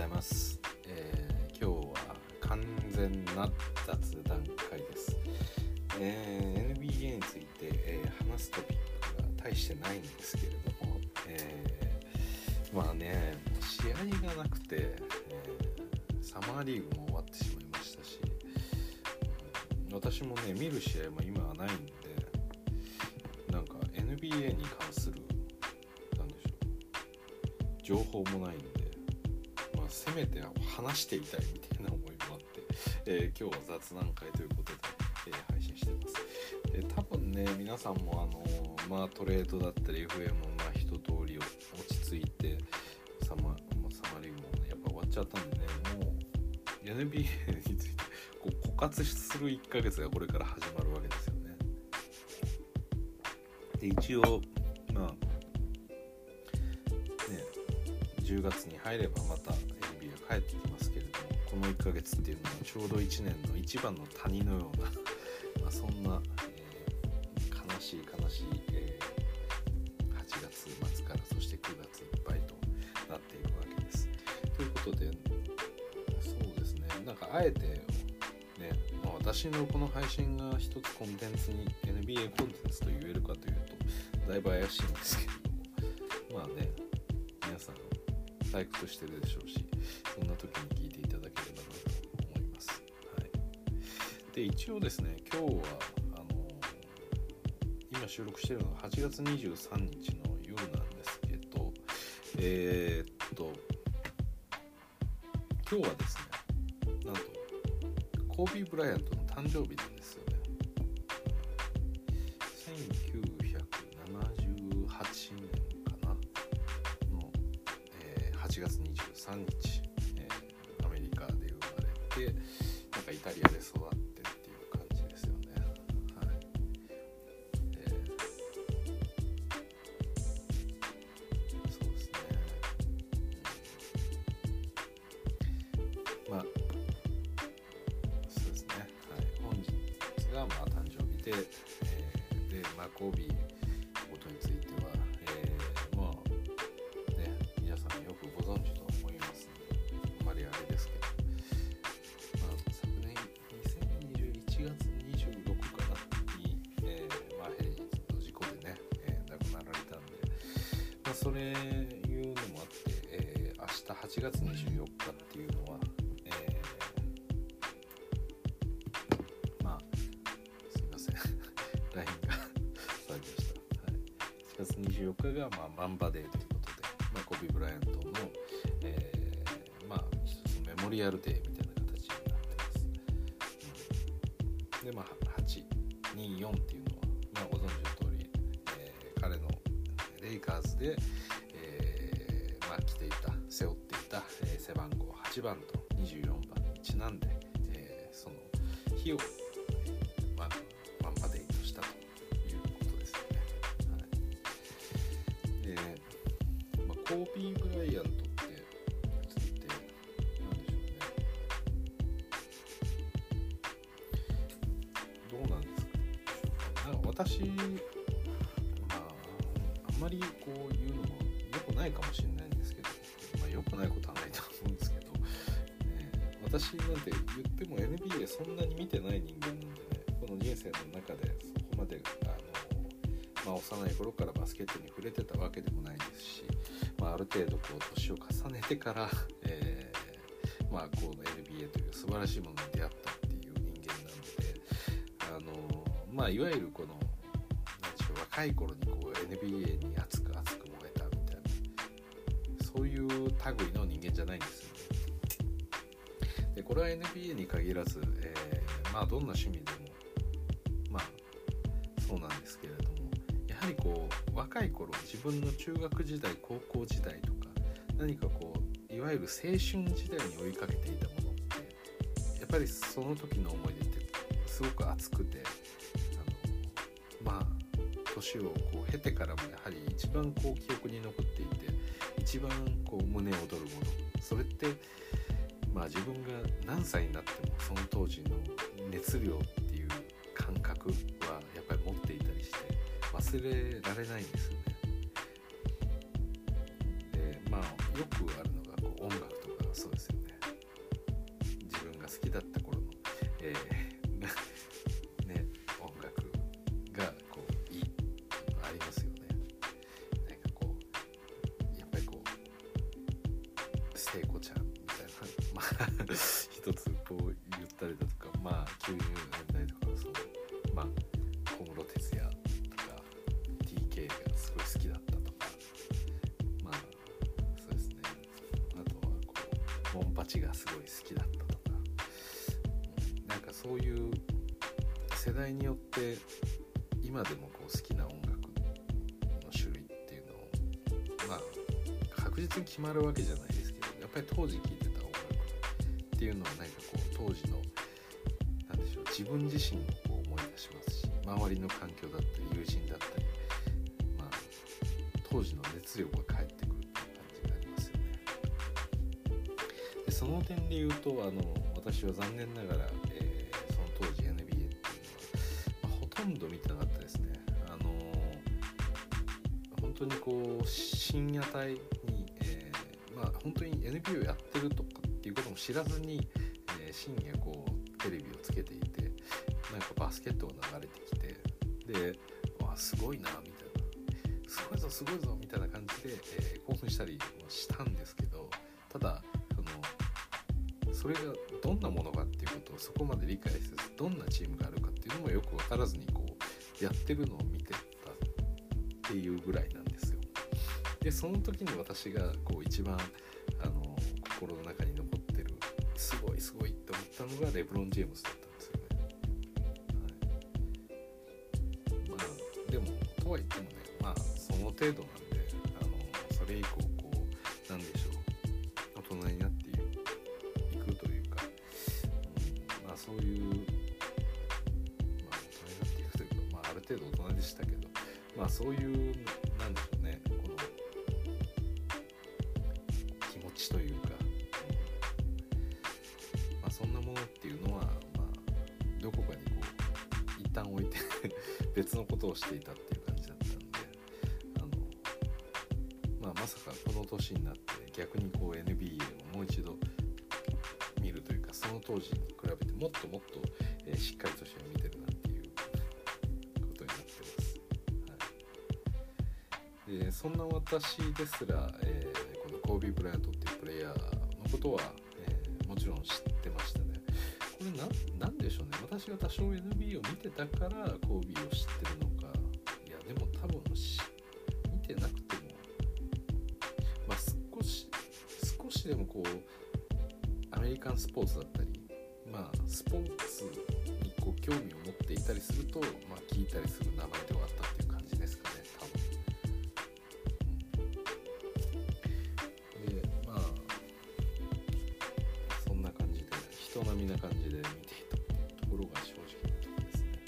ざいます、えー今日は完全な雑談会です、えー NBA について、えー話すトピックが大してないんですけれども、えまあね試合がなくて、えサマーリーグも終わってしまいましたし私もね見る試合も今はないんでなんか NBA に関する情報もないんで、まあ、せめて話していきたいみたいな思いもあって、えー今日は雑談会ということで、えー配信してます。で多分ね皆さんもあのーまあトレードだったり FM もまあ一通り落ち着いてサマ,、まあ、サマリーグもねやっぱ終わっちゃったんでねもう NBA についてこう枯渇する1ヶ月がこれから始まるわけですよね。で一応まあ10月に入ればまた1ヶ月っていうのはちょうど1年の一番の谷のような まあそんな、えー悲しい悲しい、えー8月末からそして9月いっぱいとなっていくわけです。ということでそうですねなんかあえてね、まあ、私のこの配信が一つコンテンツに NBA コンテンツと言えるかというとだいぶ怪しいんですけれどもまあね皆さん退屈してるでしょうしそんな時に聞いてで一応ですね今日はあの今収録してるのが8月23日の夜なんですけどえーっと今日はですねなんとコービー・ブライアントの誕生日でまあそれいうのもあって、えー明日8月24日っていうのは、えーまあすいません。LINE が されました、はい、7月24日が、まあ、マンバデーということで、まあ、コビー・ブライアントの、えーまあメモリアルデーみたいな形になってます、うん。でまあで、えーまあ、着ていた背負っていた、え背番号8番と24番にちなんで、えその日を、も NBA そんなに見てない人間なんでねこの人生の中でそこまであの、まあ、幼い頃からバスケットに触れてたわけでもないですし、まあ、ある程度こう年を重ねてから、えーまあ、この NBA という素晴らしいものに出会ったっていう人間なのであの、まあ、いわゆるこのなんでしょう若い頃にこう NBA に熱く熱く燃えたみたいなそういう類の人間じゃないんですよね。これは NBA に限らず、えーまあどんな趣味でもまあそうなんですけれどもやはりこう若い頃自分の中学時代高校時代とか何かこういわゆる青春時代に追いかけていたものってやっぱりその時の思い出ってすごく熱くてあのまあ年をこう経てからもやはり一番こう記憶に残っていて一番こう胸躍るものそれってまあ自分が何歳になってもその当時の熱量っていう感覚はやっぱり持っていたりして忘れられないんですよね。でまあよくうモンパチがすごい好きだったとか、なんかそういう世代によって今でもこう好きな音楽の種類っていうのをまあ確実に決まるわけじゃないですけどやっぱり当時聴いてた音楽っていうのは何かこう当時のなんでしょう自分自身をこう思い出しますし周りの環境だったり友人だったりまあ当時の熱量が点で言うとあの私は残念ながら、えーその当時 NBA っていうのは、まあほとんど見てなかったですね。あの本当にこう深夜帯に、えーまあ本当に NBA をやってるとかっていうことも知らずに、えー深夜こうテレビをつけていてなんかバスケットが流れてきてでわあすごいなみたいなすごいぞすごいぞみたいな感じで、えー興奮したりもしたんですけどそれがどんなものかっていうことをそこまで理解せずどんなチームがあるかっていうのもよく分からずにこうやってるのを見てたっていうぐらいなんですよ。でその時に私がこう一番あの心の中に残ってるすごいすごいって思ったのがレブロン・ジェームズだったんですよね。はい、まあでもとは言ってもねまあその程度なんであのそれ以降ことをしていたっていう感じだったんであの、まあ、まさかこの年になって逆にこう NBA をもう一度見るというかその当時に比べてもっともっと、えーしっかりとして見てるなっていうことになってます。はい、でそんな私ですら、えーこのコービー・ブライアントっていうプレイヤーのことは、えーもちろん知ってましたね。これななんでしょうね私が多少 NBA を見てたからコービーを知っスポーツだったりまあスポーツにこう興味を持っていたりするとまあ聞いたりする名前ではあったっていう感じですかね多分。でまあそんな感じで人並みな感じで見ていたところが正直なところですね。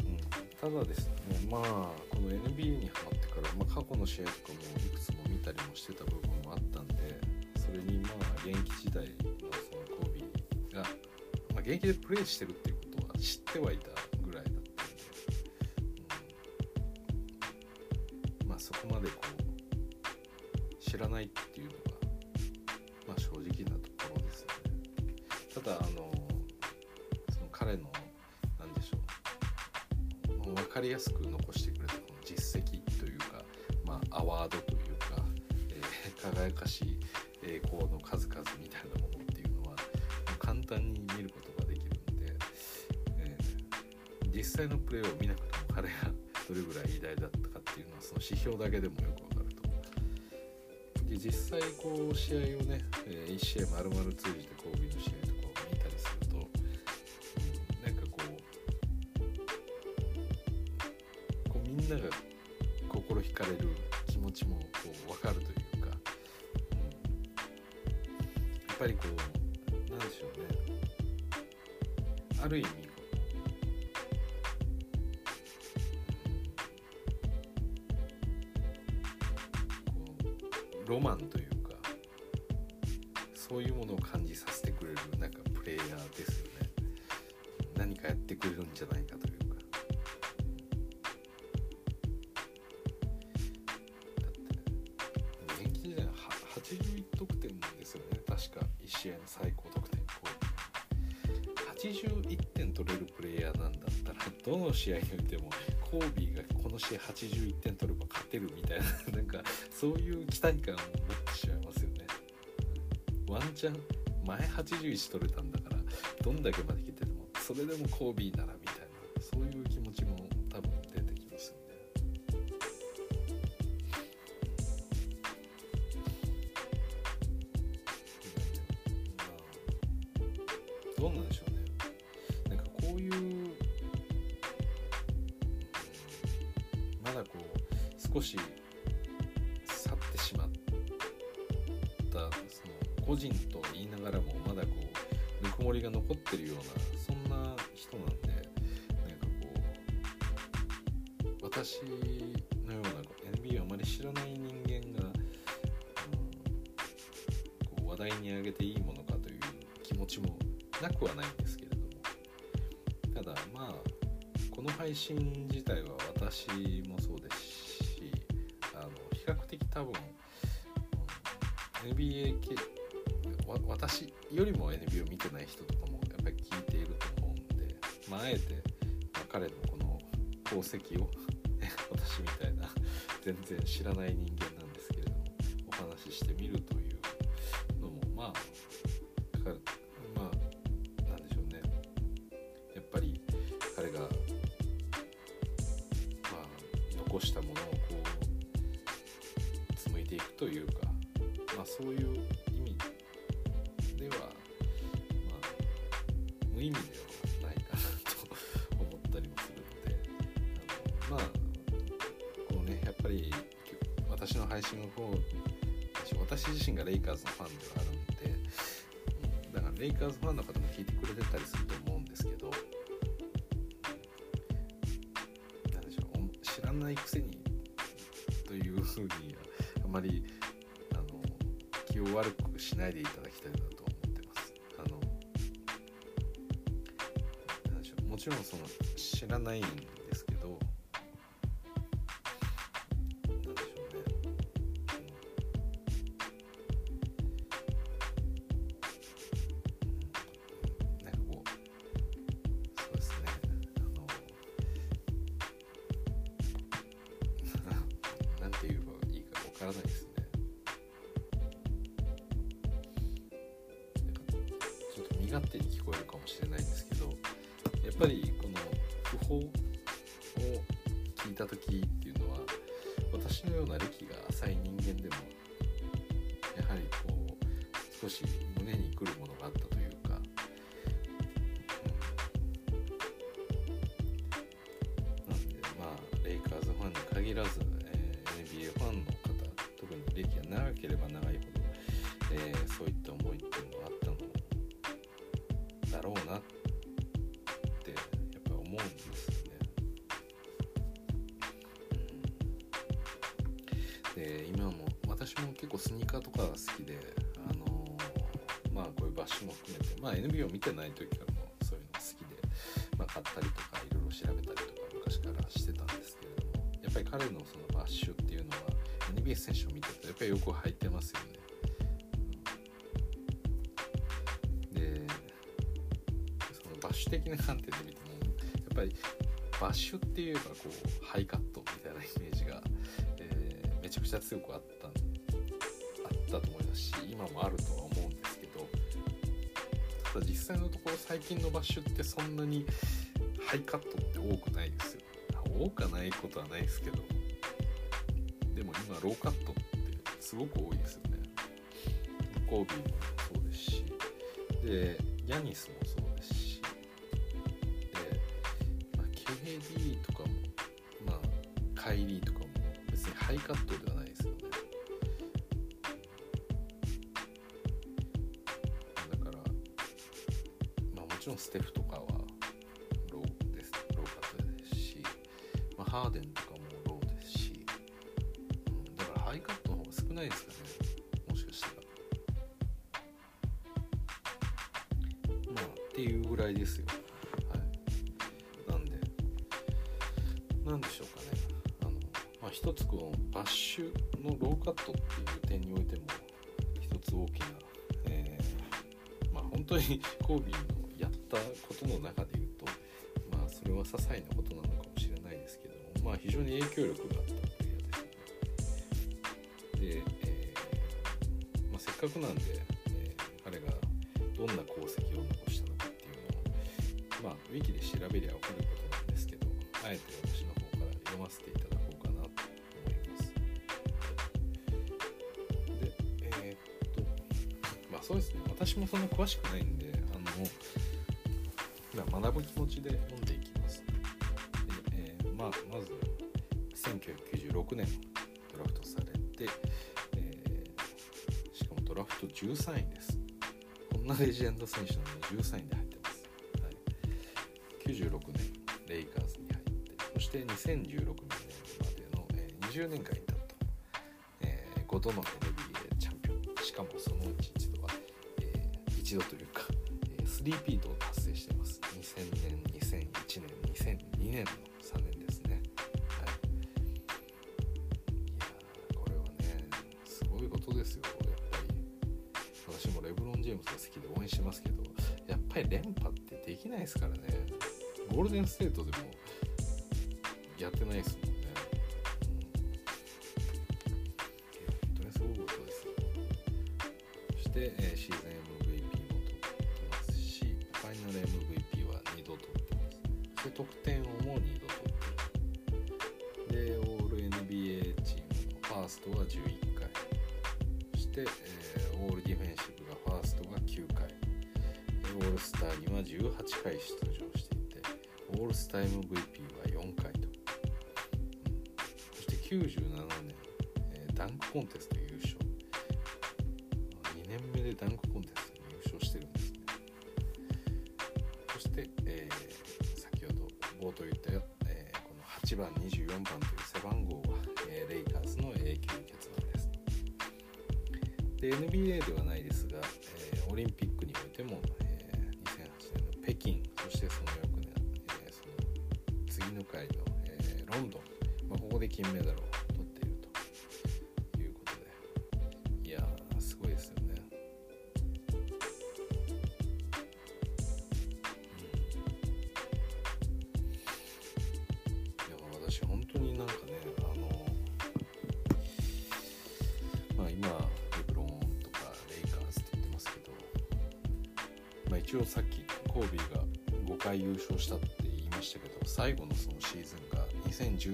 うん、ただですねまあこの NBA にハマってから、まあ、過去の試合とかもいくつも見たりもしてた部分もあったんで現役時代のそのコービーが、まあ、現役でプレーしてるっていうことは知ってはいたぐらいだった際こう試合をね、え1試合丸々通じて神戸の試合とかを見たりすると、うんなんかこうこうみんなが心惹かれる気持ちもこう分かるというか、うん。やっぱりこうなんでしょうね。ある意味ロマンというそういうものを感じさせてくれるなんかプレイヤーですよね。何かやってくれるんじゃないかというか。だって現役時代は81試合の最高得点。コービー81点取れるプレイヤーなんだったらどの試合においてもコービーがこの試合81点取れば勝てるみたいななんかそういう期待感を持ンチャン前81取れたんだからどんだけまで来ててもそれでもコービーな題に上げていいものかという気持ちもなくはないんですけれども。ただまあこの配信自体は私もそうですしあの比較的多分 NBA 系私よりも NBA を見てない人とかもやっぱり聞いていると思うんで、まあ、あえて、まあ彼のこの功績を私みたいな全然知らない人間なんですけれどもお話ししてみるといううんからレイカーズファンの方も聞いてくれてたりすると思うんですけどなんでしょうお知らないくせにというふうにあまりあの気を悪くしないでいただきたいなと思ってます。あのなんでしょうもちろんその知らない NBA を見てない時からもそういうの好きで、まあ、買ったりとかいろいろ調べたりとか昔からしてたんですけれどもやっぱり彼のそのバッシュっていうのは NBA 選手を見てるとやっぱりよく履いてますよね。でそのバッシュ的な観点で見てもやっぱりバッシュっていうかこうハイカットみたいなイメージが、えーめちゃくちゃ強くあったあったと思いますし今もあるとは思うんですけどただ実際のところ最近のバッシュってそんなにハイカットって多くないですよ。多くはないことはないですけど。でも今ローカットってすごく多いですよね。コービーもそうですし。でヤニスもットっていう点においても一つ大きな、えーまあ本当にコービーのやったことの中で言うとまあそれは些細なことなのかもしれないですけどもまあ非常に影響力があったプレイヤーですよね。で、えーまあ、せっかくなんで、えー彼がどんな功績を残したのかっていうのをまあウィキで調べりゃ分かることなんですけどあえて私の方から読ませていただ私もそんな詳しくないんであの、ま、学ぶ気持ちで読んでいきます。でえーまあ、まず1996年ドラフトされて、えーしかもドラフト13位です。こんなレジェンド選手なのに13位で入ってます。はい、96年レイカーズに入ってそして2016年までの、えー20年間いたと、え5度の NBA えー、ピートを達成してます。2000年2001年2002年の3年ですね。はい。いやーこれはねすごいことですよ。やっぱり私もレブロン・ジェームズが好きで応援してますけどやっぱり連覇ってできないですからね。ゴールデンステートでもやってないですもんね、うん、本当にすごいことですそして、えーシーズン MVP 得点王も2度取ってるでオール NBA チームファーストは11回。そして、えーオールディフェンシブがファーストが9回。オールスターには18回出場していてオールスター MVP は4回と、うん。そして97年、えーダンクコンテスト一応さっきコービーが5回優勝したって言いましたけど最後のそのシーズンが2010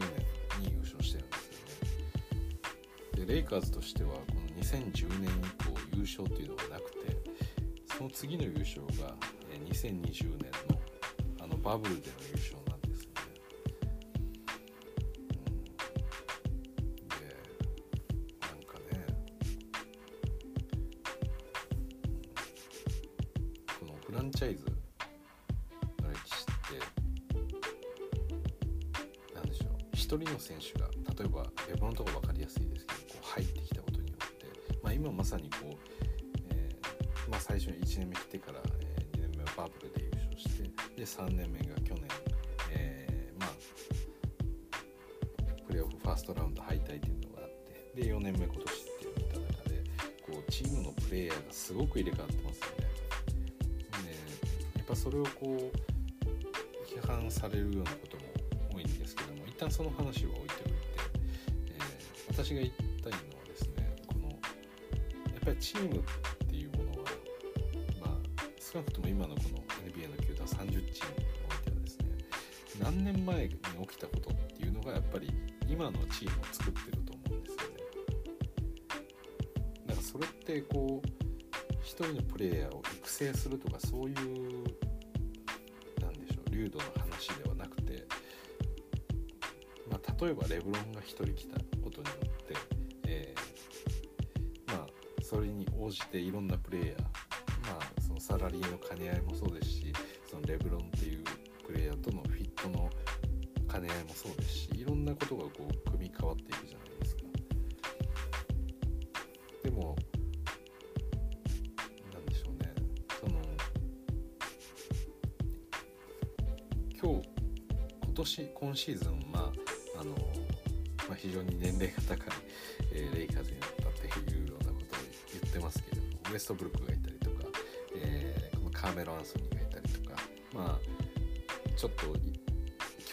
年に優勝してるんですよね。でレイカーズとしてはこの2010年以降優勝っていうのがなくてその次の優勝が2020年のあのバブルでの優勝その話は置いておいて、えー私が言いたいのはですねこのやっぱりチームっていうものはまあ少なくとも今のこの NBA の球団30チームにおいてはですね何年前に起きたことっていうのがやっぱり今のチームを作ってると思うんですよね。だからそれってこう一人のプレイヤーを育成するとかそういうなんでしょう流度の話ではなくて、まあ、例えばレブロンが一人来たことによって、えーまあそれに応じていろんなプレイヤーまあそのサラリーの兼ね合いもそうですしそのレブロンっていうプレイヤーとのフィットの兼ね合いもそうですしいろんなことがこう組み変わっていくじゃないですか。でもなんでしょうねその今日今年今シーズン、非常に年齢が高い、えレイカーズになったっていうようなことを言ってますけれどもウエストブルックがいたりとか、えこのカーメロ・アンソニーがいたりとかまあちょっと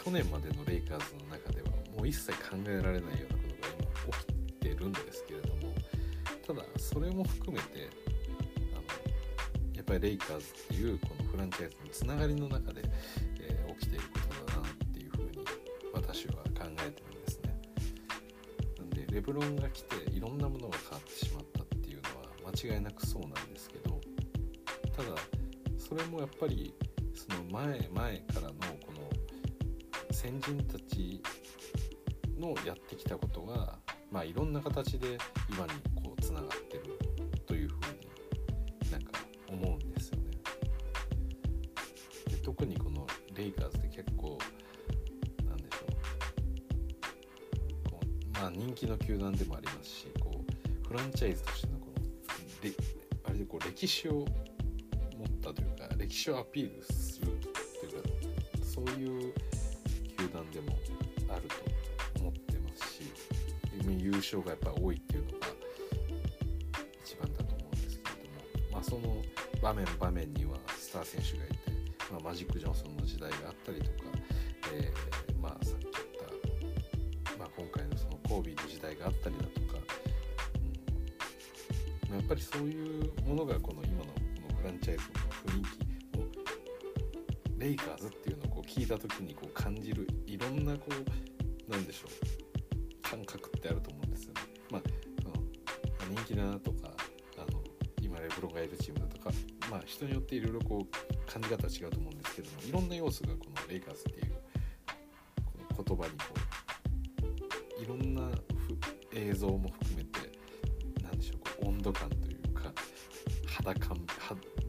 去年までのレイカーズの中ではもう一切考えられないようなことが今起きてるんですけれどもただそれも含めてあのやっぱりレイカーズっていうこのフランチャイズのつながりの中で、なんでレブロンが来ていろんなものが変わってしまったっていうのは間違いなくそうなんですけどただそれもやっぱりその前前からのこの先人たちのやってきたことが、まあ、いろんな形で今にこうつながってるというふうになんか思うんですよね。で特にこのレイカーズって結構まあ、人気の球団でもありますしこうフランチャイズとしてのこのであれでこう歴史を持ったというか歴史をアピールするというかそういう球団でもあると思ってますし優勝がやっぱ多いっていうのが一番だと思うんですけれども、まあ、その場面場面にはスター選手がいて、まあ、マジック・ジョンソンの時代があったりとか、があったりだとか、うん、やっぱりそういうものがこの今のこのフランチャイズの雰囲気もうレイカーズっていうのをこう聞いた時にこう感じるいろんなこうなんでしょう。感覚ってあると思うんですよね。まあ、その人気だなとかあの今レブロンがいるチームだとか、まあ、人によっていろいろこう感じ方は違うと思うんですけどもいろんな要素がこのレイカーズっていうこの言葉にこう像も含めて何でしょうこう温度感というか肌感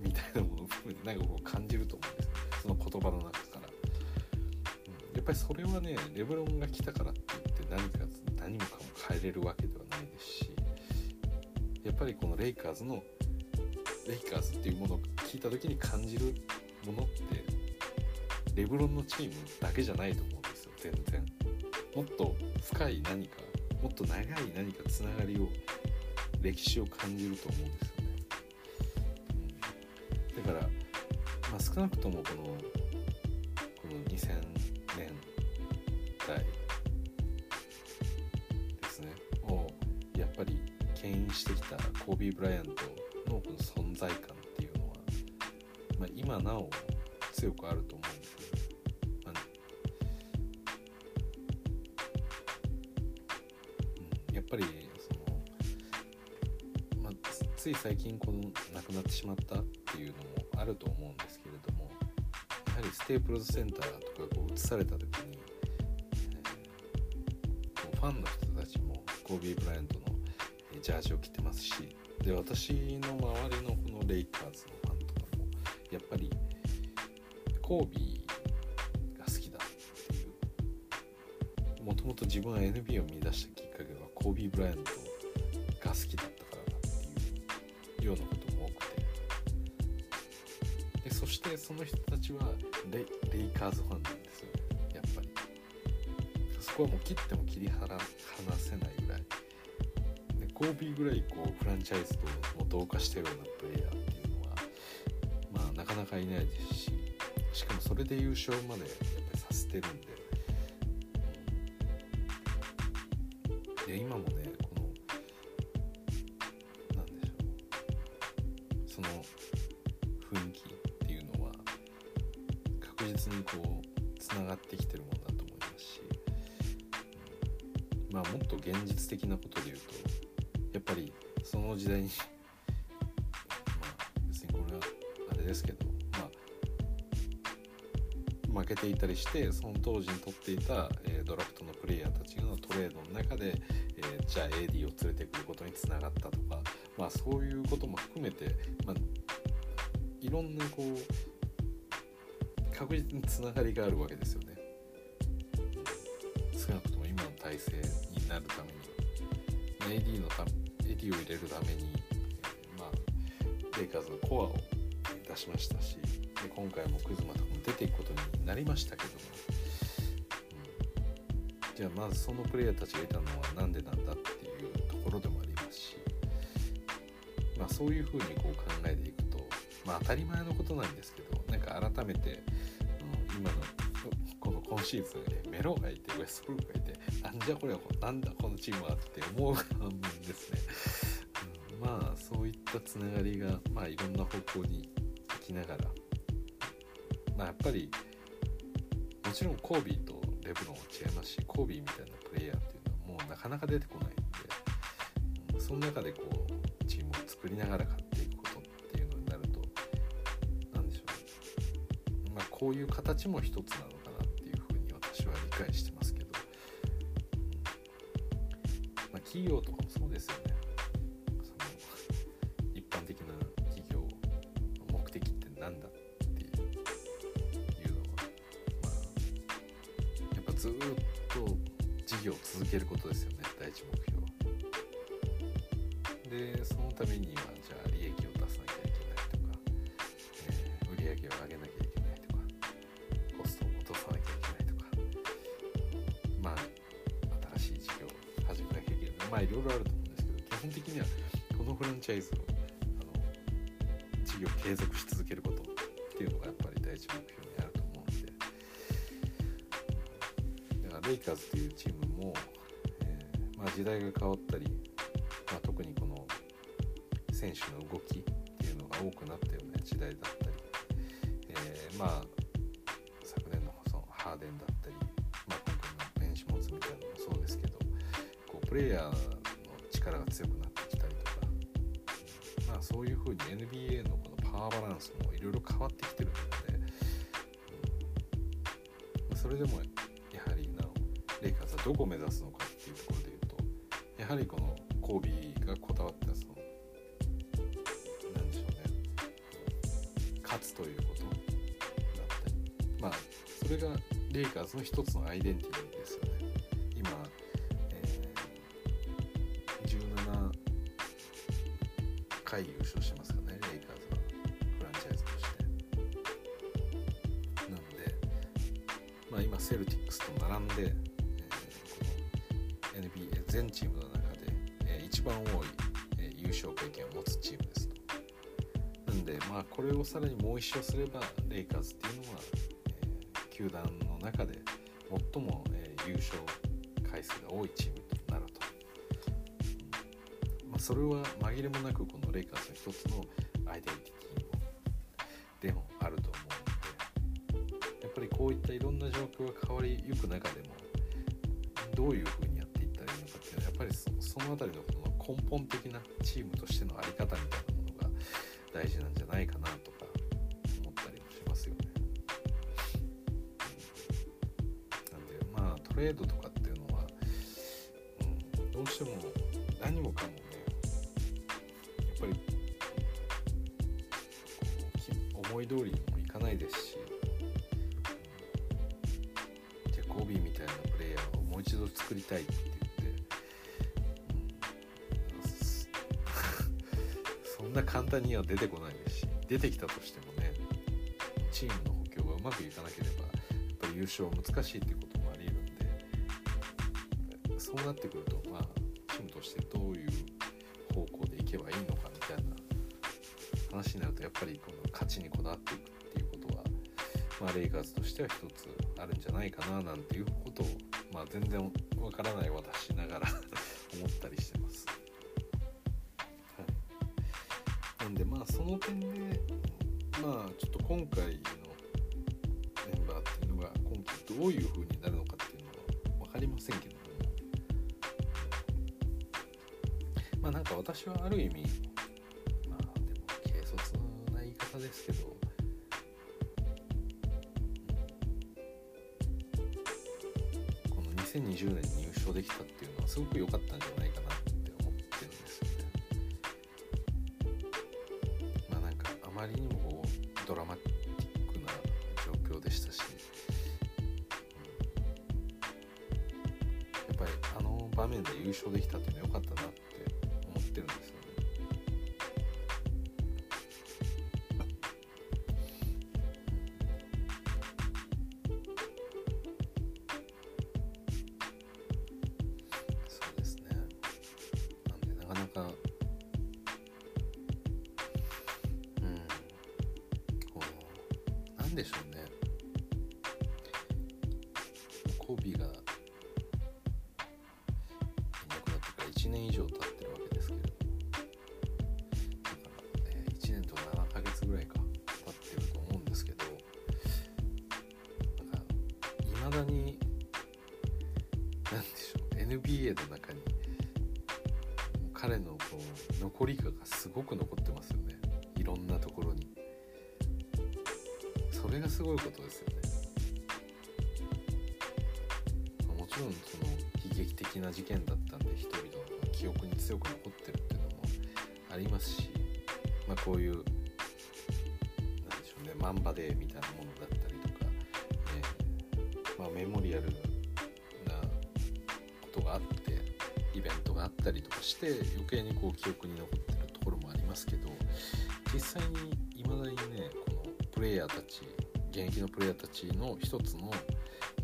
みたいなものを含めてなんかこう感じると思うんですその言葉の中から。やっぱりそれはねレブロンが来たからって言って何か何もかも変えれるわけではないですしやっぱりこのレイカーズのレイカーズっていうものを聞いた時に感じるものってレブロンのチームだけじゃないと思うんですよ全然。もっと深い何かもっと長い何かつながりを歴史を感じると思うんですよね、うん、だから、まあ、少なくともこのこの2000代ですね。をやっぱり牽引してきたコービー・ブライアントしまったっていうのもあると思うんですけれどもやはりステープルズセンターとかこう移された時にファンの人たちもコービー・ブライアントのジャージを着てますしで私の周りのこのレイカーズのファンとかもやっぱりコービーが好きだっていうもともと自分は NBA を見出したきっかけはコービー・ブライアントが好きだったからだっていうようなことその人たちはレイカーズファンなんですよ。ねこはもう切っても切り離せないぐらい。でコービーぐらいこうフランチャイズと同化してるようなプレイヤーっていうのはまあなかなかいないですししかもそれで優勝までやっぱりさせてるんでしてその当時に取っていた、え、ドラフトのプレイヤーたちのトレードの中で、え、じゃあ AD を連れてくることにつながったとかまあそういうことも含めて、まあ、いろんなこう確実につながりがあるわけですよね。少なくとも今の体制になるために AD のた AD を入れるために、ま、レイカーズのコアを出しましたしで今回もクズマとかも出ていくことになりましたけども、うん、じゃあまずそのプレイヤーたちがいたのは何でなんだっていうところでもありますし、まあ、そういうふうにこう考えていくと、まあ当たり前のことなんですけどなんか改めて、うん、今のこの今シーズンメロがいてウェストブルックがいてなんじゃこれはなんだこのチームはって思う 反面ですね、うん、まあそういったつながりがまあいろんな方向に行きながらまあやっぱりもちろんコービーとレブロンは違いますしコービーみたいなプレイヤーっていうのはもうなかなか出てこないんで、その中でこうチームを作りながら勝っていくことっていうのになると何でしょうね。まあこういう形も一つなのかなっていうふうに私は理解してますけど、まあ、企業とかもそうですよね。まあいろいろあると思うんですけど基本的にはこのフランチャイズをあの事業を継続し続けることっていうのがやっぱり第一目標にあると思うんでだからレイカーズというチームも、えー、まあ、時代が変わったり、まあ、特にこの選手の動きっていうのが多くなったような時代だったり、えー、まあレイヤーの力が強くなってきたりとか、まあ、そういうふうに NBA のこのパワーバランスもいろいろ変わってきてるので、うん、それでもやはりなおレイカーズはどこを目指すのかっていうところで言うとやはりこのコービーがこだわったその何でしょうね勝つということだったりまあそれがレイカーズの一つのアイデンティティ勝経験を持つチームですと。なんでまあこれをさらにもう一勝すればレイカーズっていうのは、えー、球団の中で最も、えー、優勝回数が多いチームとなると。まあ、それは紛れもなくこのレイカーズの一つのアイデンティティでもあると思うのでやっぱりこういったいろんな状況が変わりゆく中でもどういうふうにやっていったらいいのかっていうのはやっぱりその辺りのこの根本的なチームとしての在り方みたいなものが大事なんじゃないかなとか思ったりもしますよね。なんでまあトレードとかは出てこないですし出てきたとしてもねチームの補強がうまくいかなければやっぱり優勝は難しいっていうこともありえるんでそうなってくるとまあチームとしてどういう方向でいけばいいのかみたいな話になるとやっぱりこの勝ちにこだわっていくっていうことは、まあ、レイカーズとしては一つあるんじゃないかななんていうことを、まあ、全然わからない私ながら 思ったりしてます。その点でまあちょっと今回のメンバーっていうのが今季どういう風になるのかっていうのは分かりませんけどもまあなんか私はある意味まあでも軽率な言い方ですけどこの2020年に優勝できたっていうのはすごく良かったんじゃないかな面できたっていうのは良かったなって思ってるんですよね。そうですね。なんでなかなかうんこうなんでしょうねいまだに何でしょう NBA の中に彼のこう残り香がすごく残ってますよね。いろんなところに。それがすごいことですよね。もちろんその悲劇的な事件だったんで人々の記憶に強く残ってるっていうのもありますし、まあ、こういうなんでしょうねマンバデーみたいなものして余計にこう記憶に残ってるところもありますけど実際にいまだにねこのプレイヤーたち現役のプレイヤーたちの一つの、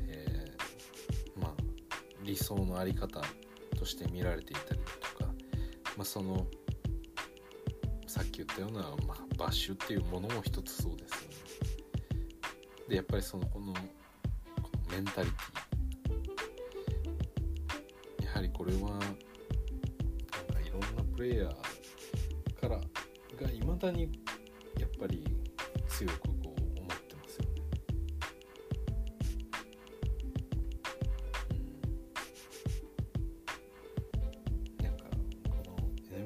えー、まあ、理想の在り方として見られていたりとか、まあ、そのさっき言ったような、まあ、バッシュっていうものも一つそうですよね。でやっぱりそのこのメンタリティ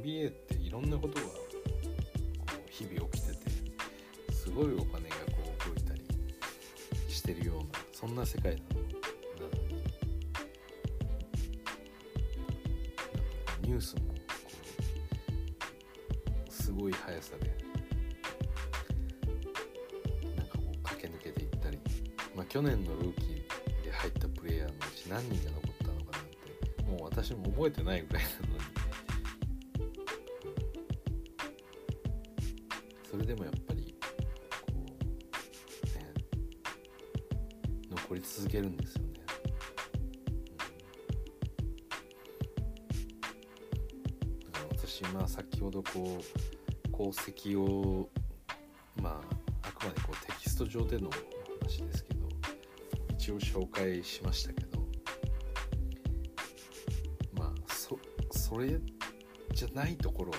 NBA っていろんなことがこう日々起きててすごいお金がこう動いたりしてるようなそんな世界なのなのにニュースもこうすごい速さでなんかこう駆け抜けていったり、まあ、去年のルーキーで入ったプレイヤーのうち何人が残ったのかなんてもう私も覚えてないぐらいなのう功績をまああくまでこうテキスト上での話ですけど一応紹介しましたけどまあそそれじゃないところが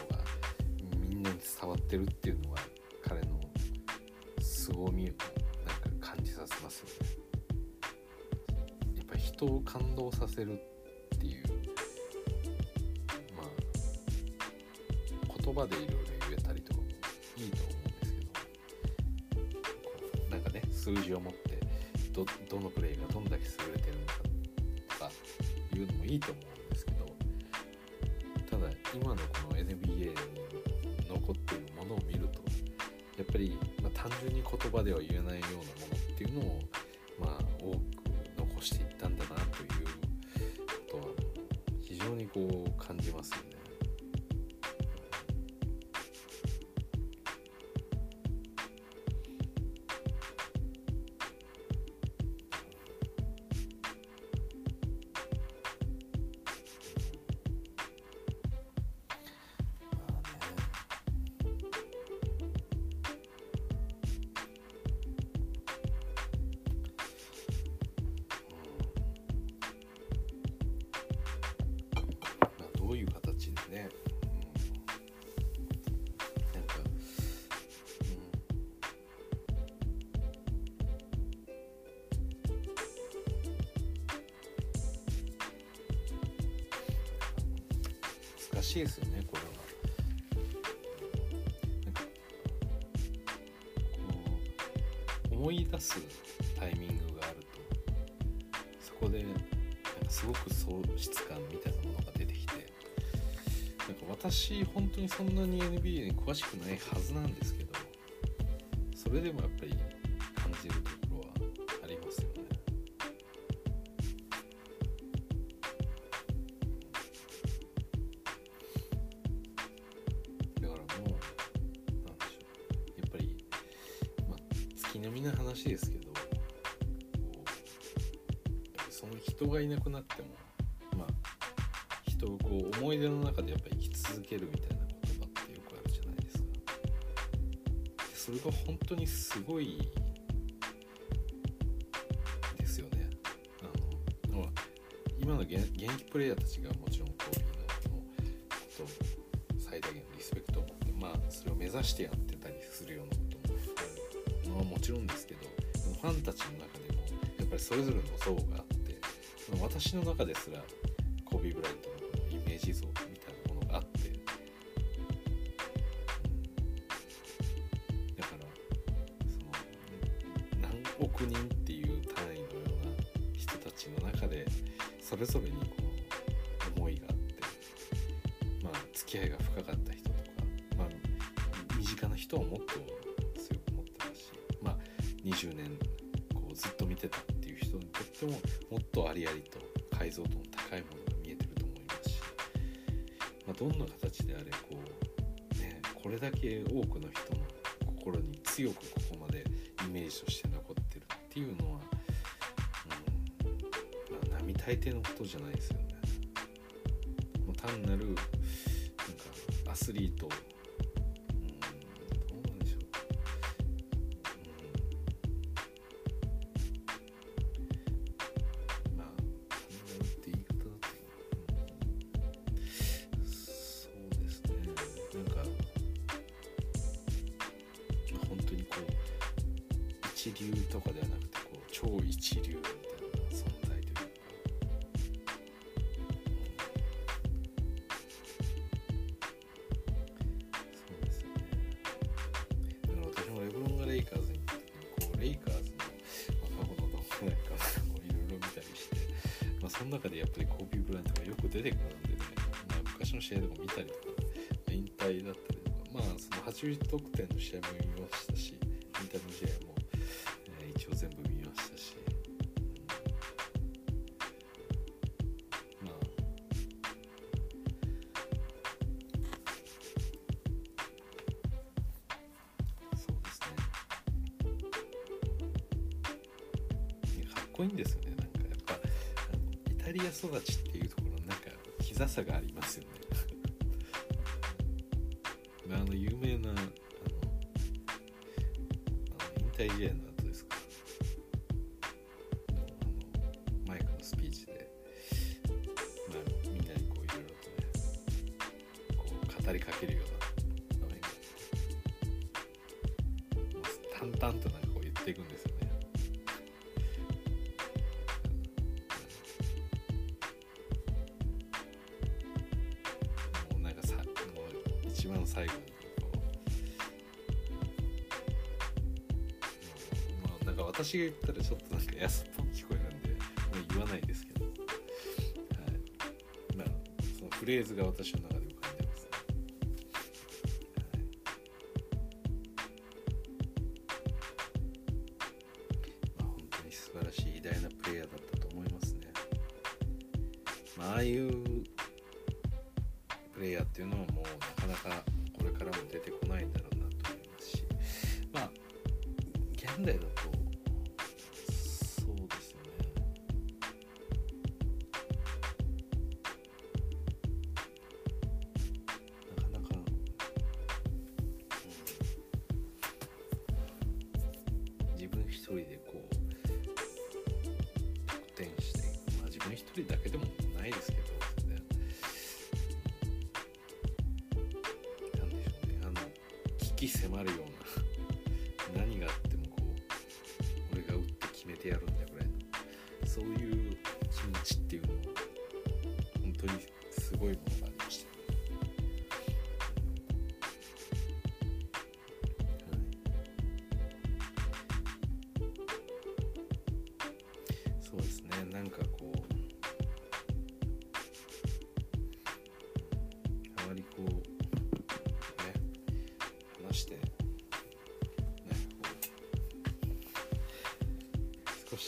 みんなに伝わってるっていうのは彼の凄みをなんか感じさせますよね。やっぱ人を感動させるいろいろ言えたりとかいいと思うんですけどなんかね数字を持ってどどのプレイがどんだけ優れてるのかとかいうのもいいと思うんですけどただ今のこの NBA に残っているものを見るとやっぱり、まあ、単純に言葉では言えないようなものっていうのを、すタイミングがあるとそこでなんかすごく喪失感みたいなものが出てきてなんか私本当にそんなに NBA に詳しくないはずなんですけどそれでもやっぱりがいなくなってもまあ人をこう思い出の中でやっぱ生き続けるみたいな言葉ってよくあるじゃないですか。それが本当にすごいですよね。あの今の現役プレイヤーたちがもちろんコーヒーのこと最大限のリスペクトを持って、まあ、それを目指してやってたりするようなことも、まあ、もちろんですけどファンたちの中でもやっぱりそれぞれの層が私の中ですらコビー・ブライントのイメージ像みたいなものがあって。だからその何億人っていう単位のような人たちの中でそれぞれにこう思いがあって。まあ付き合いが深かった人とかまあ身近な人はもっと強く持ってたしまあ20年こうずっと見てたってももっとありありと解像度の高いものが見えてると思いますし、まあ、どんな形であれこうねこれだけ多くの人の心に強くここまでイメージとして残ってるっていうのは、うんまあ、並大抵のことじゃないですよね。もう単なるなんかアスリート、90得点の試合も見ましたしインターの試合も、えー、一応全部見ましたし、うん、まあ。そうですね。かっこいいんですよね。なんかやっぱイタリア育ちっていうところなんかきざさがありますよね。あの有名なあのあの引退試合のったらちょっとなんか安っぽく聞こえるんでもう言わないですけど、はい、まあそのフレーズが私の中で浮かんでます、はい。まあ、本当に素晴らしい偉大なプレイヤーだったと思いますね、まあ、ああいうプレイヤーっていうのはもうなかなかこれからも出てこないんだろうなと思いますし。まあ現代だと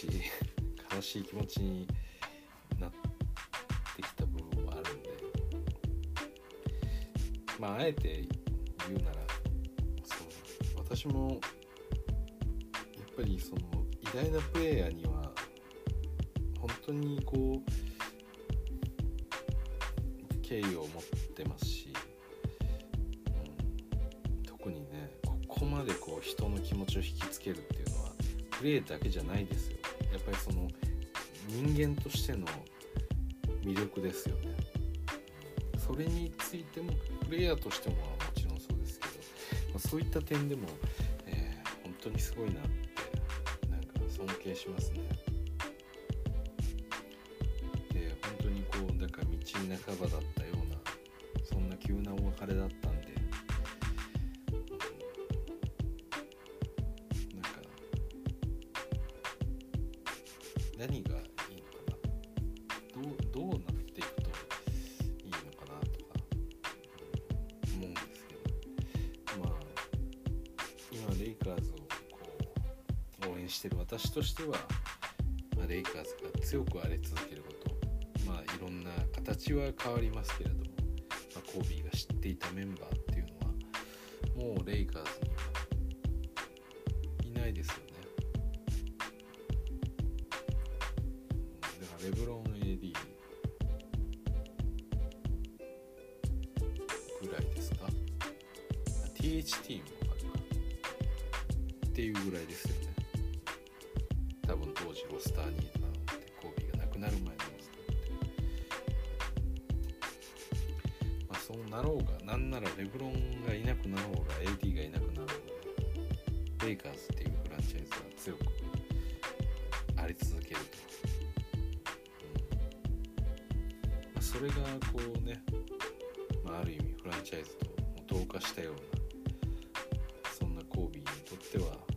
悲しい気持ちになってきた部分もあるんで。まああえて言うならそう私もやっぱりその偉大なプレイヤーには本当にこう敬意を持ってますし、うん、特にねここまでこう人の気持ちを引きつけるっていうのはプレーだけじゃないですよ。やっぱりその人間としての魅力ですよね。それについてもプレイヤーとしてももちろんそうですけど、まあ、そういった点でも、えー、本当にすごいなってなんか尊敬しますね。で本当にこうだから道半ばだったようなそんな急なお別れだったしては、まあ、レイカーズが強く荒れ続けること。まあいろんな形は変わりますけれども、まあ、コービーが知っていたメンバーっていうのはもうレイカーズにはいないですよね。だからレブロン AD ぐらいですか？THT もあるか。っていうぐらいですよね多分当時ロスターにいたのってコービーが亡くなる前のロスターってまあそうなろうがなんならレブロンがいなくなろうが AD がいなくなろうがレイカーズっていうフランチャイズは強くあり続けると、うんまあ、それがこうね、まあ、ある意味フランチャイズと同化したようなそんなコービーにとっては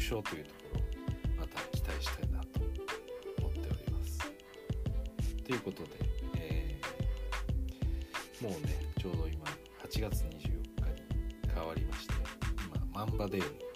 優勝というところまた期待したいなと思っております。ということで、えーもうねちょうど今8月24日に変わりまして今マンバデーに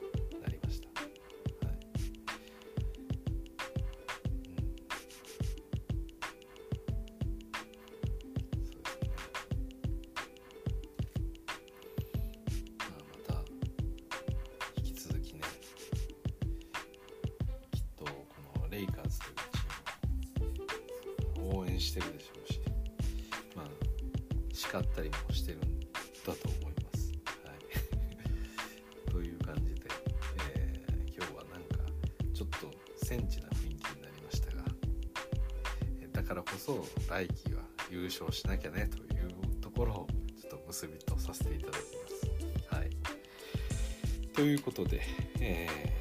しなきゃねというところをちょっと結びとさせていただきます。はい、ということで、えー